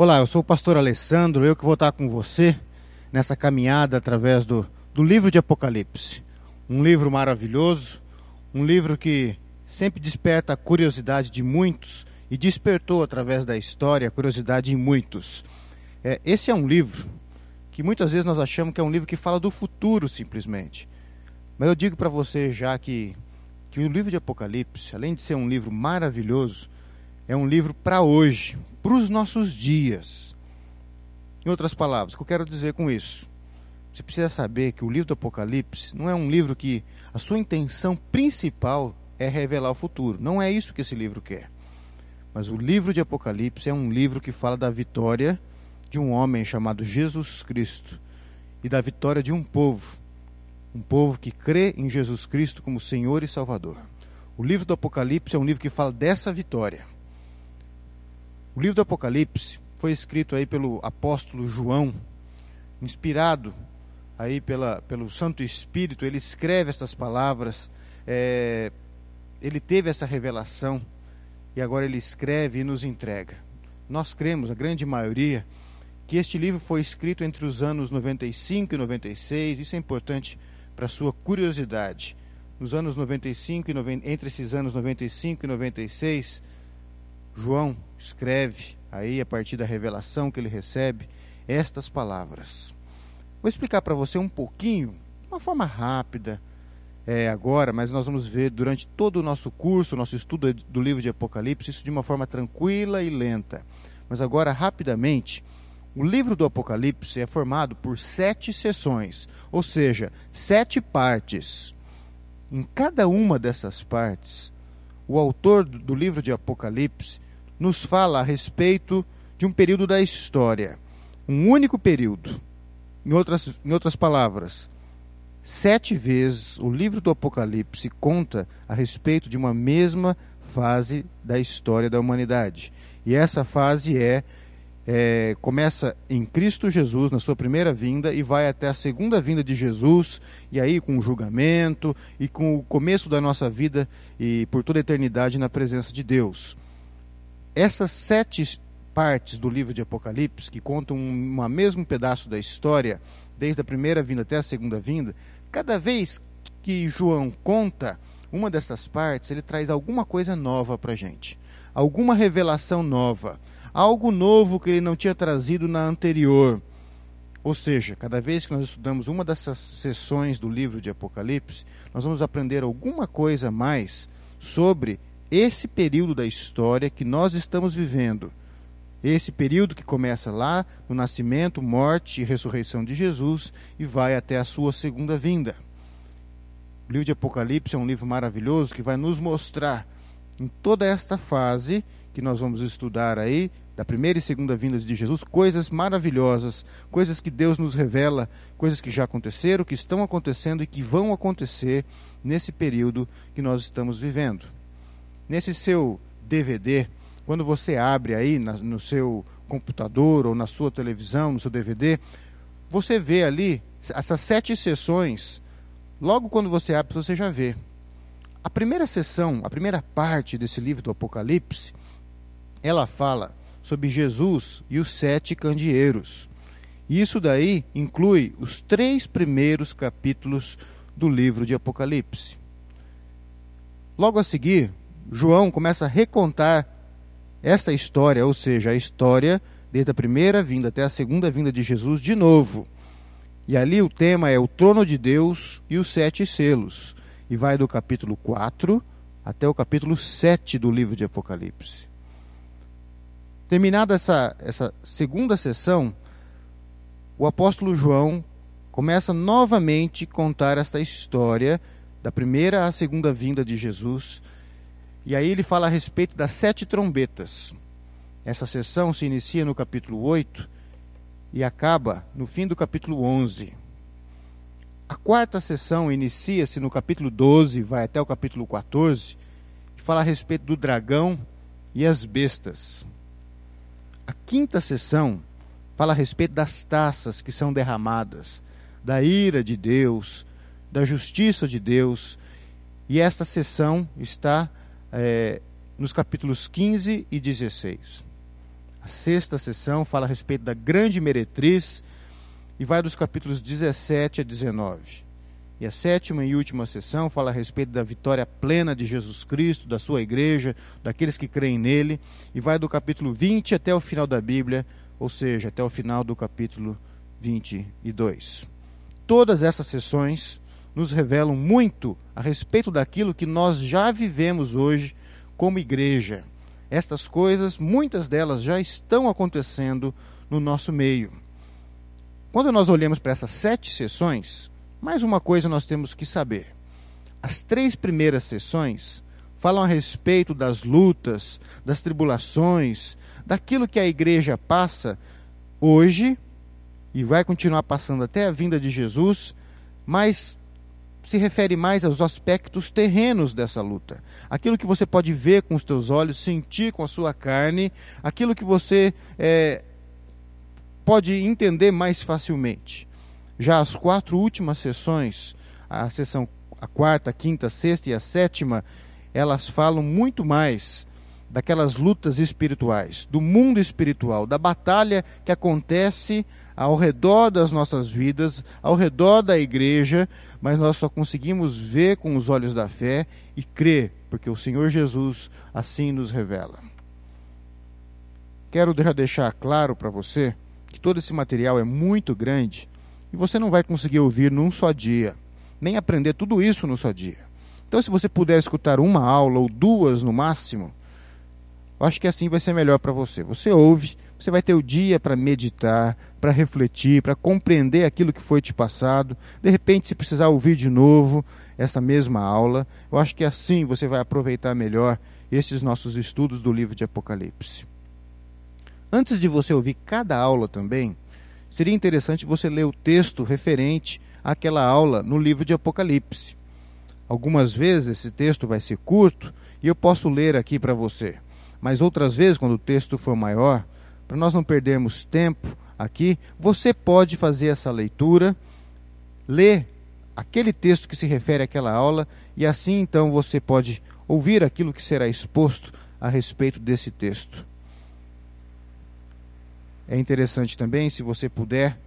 Olá, eu sou o pastor Alessandro, eu que vou estar com você nessa caminhada através do, do livro de Apocalipse. Um livro maravilhoso, um livro que sempre desperta a curiosidade de muitos e despertou através da história a curiosidade em muitos. É, esse é um livro que muitas vezes nós achamos que é um livro que fala do futuro simplesmente. Mas eu digo para você já que, que o livro de Apocalipse, além de ser um livro maravilhoso, é um livro para hoje, para os nossos dias. Em outras palavras, o que eu quero dizer com isso? Você precisa saber que o livro do Apocalipse não é um livro que a sua intenção principal é revelar o futuro. Não é isso que esse livro quer. Mas o livro de Apocalipse é um livro que fala da vitória de um homem chamado Jesus Cristo e da vitória de um povo, um povo que crê em Jesus Cristo como Senhor e Salvador. O livro do Apocalipse é um livro que fala dessa vitória. O livro do Apocalipse foi escrito aí pelo apóstolo João, inspirado aí pela, pelo Santo Espírito, ele escreve estas palavras, é, ele teve essa revelação e agora ele escreve e nos entrega. Nós cremos, a grande maioria, que este livro foi escrito entre os anos 95 e 96, isso é importante para sua curiosidade. Nos anos 95 e 90, entre esses anos 95 e 96, João escreve aí a partir da revelação que ele recebe estas palavras. Vou explicar para você um pouquinho, de uma forma rápida, é, agora, mas nós vamos ver durante todo o nosso curso, nosso estudo do livro de Apocalipse, isso de uma forma tranquila e lenta. Mas agora, rapidamente, o livro do Apocalipse é formado por sete sessões, ou seja, sete partes. Em cada uma dessas partes, o autor do livro de Apocalipse nos fala a respeito de um período da história, um único período. Em outras, em outras palavras, sete vezes o livro do Apocalipse conta a respeito de uma mesma fase da história da humanidade. E essa fase é, é, começa em Cristo Jesus, na sua primeira vinda, e vai até a segunda vinda de Jesus, e aí com o julgamento e com o começo da nossa vida e por toda a eternidade na presença de Deus. Essas sete partes do livro de Apocalipse, que contam um, mesmo pedaço da história, desde a primeira vinda até a segunda vinda, cada vez que João conta uma dessas partes, ele traz alguma coisa nova para a gente, alguma revelação nova, algo novo que ele não tinha trazido na anterior. Ou seja, cada vez que nós estudamos uma dessas sessões do livro de Apocalipse, nós vamos aprender alguma coisa mais sobre esse período da história que nós estamos vivendo, esse período que começa lá no nascimento, morte e ressurreição de Jesus e vai até a sua segunda vinda. O livro de Apocalipse é um livro maravilhoso que vai nos mostrar em toda esta fase que nós vamos estudar aí, da primeira e segunda vindas de Jesus, coisas maravilhosas, coisas que Deus nos revela, coisas que já aconteceram, que estão acontecendo e que vão acontecer nesse período que nós estamos vivendo. Nesse seu DVD, quando você abre aí na, no seu computador ou na sua televisão, no seu DVD, você vê ali essas sete sessões. Logo quando você abre, você já vê. A primeira sessão, a primeira parte desse livro do Apocalipse, ela fala sobre Jesus e os sete candeeiros. Isso daí inclui os três primeiros capítulos do livro de Apocalipse. Logo a seguir, João começa a recontar esta história, ou seja, a história desde a primeira vinda até a segunda vinda de Jesus de novo. E ali o tema é o trono de Deus e os sete selos. E vai do capítulo 4 até o capítulo 7 do livro de Apocalipse. Terminada essa, essa segunda sessão, o apóstolo João começa novamente a contar esta história da primeira à segunda vinda de Jesus e aí ele fala a respeito das sete trombetas. Essa sessão se inicia no capítulo 8 e acaba no fim do capítulo 11. A quarta sessão inicia-se no capítulo 12, vai até o capítulo 14, e fala a respeito do dragão e as bestas. A quinta sessão fala a respeito das taças que são derramadas, da ira de Deus, da justiça de Deus, e esta sessão está é, nos capítulos 15 e 16. A sexta sessão fala a respeito da grande meretriz e vai dos capítulos 17 a 19. E a sétima e última sessão fala a respeito da vitória plena de Jesus Cristo, da sua igreja, daqueles que creem nele, e vai do capítulo 20 até o final da Bíblia, ou seja, até o final do capítulo 22. Todas essas sessões nos revelam muito a respeito daquilo que nós já vivemos hoje como igreja. Estas coisas, muitas delas já estão acontecendo no nosso meio. Quando nós olhamos para essas sete sessões, mais uma coisa nós temos que saber. As três primeiras sessões falam a respeito das lutas, das tribulações, daquilo que a igreja passa hoje e vai continuar passando até a vinda de Jesus, mas se refere mais aos aspectos terrenos dessa luta. Aquilo que você pode ver com os teus olhos, sentir com a sua carne, aquilo que você é, pode entender mais facilmente. Já as quatro últimas sessões, a sessão a quarta, a quinta, a sexta e a sétima, elas falam muito mais daquelas lutas espirituais, do mundo espiritual, da batalha que acontece ao redor das nossas vidas, ao redor da igreja, mas nós só conseguimos ver com os olhos da fé e crer, porque o Senhor Jesus assim nos revela. Quero já deixar claro para você que todo esse material é muito grande e você não vai conseguir ouvir num só dia, nem aprender tudo isso num só dia. Então, se você puder escutar uma aula ou duas no máximo, eu acho que assim vai ser melhor para você. Você ouve, você vai ter o dia para meditar, para refletir, para compreender aquilo que foi te passado. De repente, se precisar ouvir de novo essa mesma aula, eu acho que assim você vai aproveitar melhor esses nossos estudos do livro de Apocalipse. Antes de você ouvir cada aula também, seria interessante você ler o texto referente àquela aula no livro de Apocalipse. Algumas vezes esse texto vai ser curto e eu posso ler aqui para você, mas outras vezes, quando o texto for maior, para nós não perdermos tempo aqui, você pode fazer essa leitura, ler aquele texto que se refere àquela aula e assim então você pode ouvir aquilo que será exposto a respeito desse texto. É interessante também, se você puder,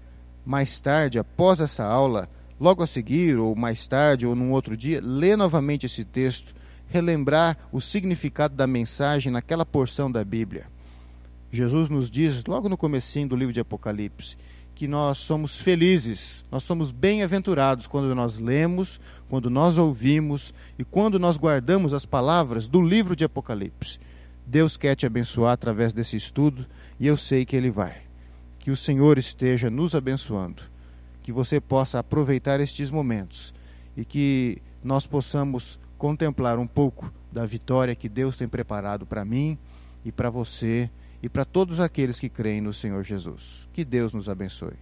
mais tarde, após essa aula, logo a seguir, ou mais tarde, ou num outro dia, ler novamente esse texto, relembrar o significado da mensagem naquela porção da Bíblia. Jesus nos diz, logo no comecinho do livro de Apocalipse, que nós somos felizes, nós somos bem-aventurados quando nós lemos, quando nós ouvimos e quando nós guardamos as palavras do livro de Apocalipse. Deus quer te abençoar através desse estudo e eu sei que Ele vai. Que o Senhor esteja nos abençoando, que você possa aproveitar estes momentos e que nós possamos contemplar um pouco da vitória que Deus tem preparado para mim e para você e para todos aqueles que creem no Senhor Jesus. Que Deus nos abençoe.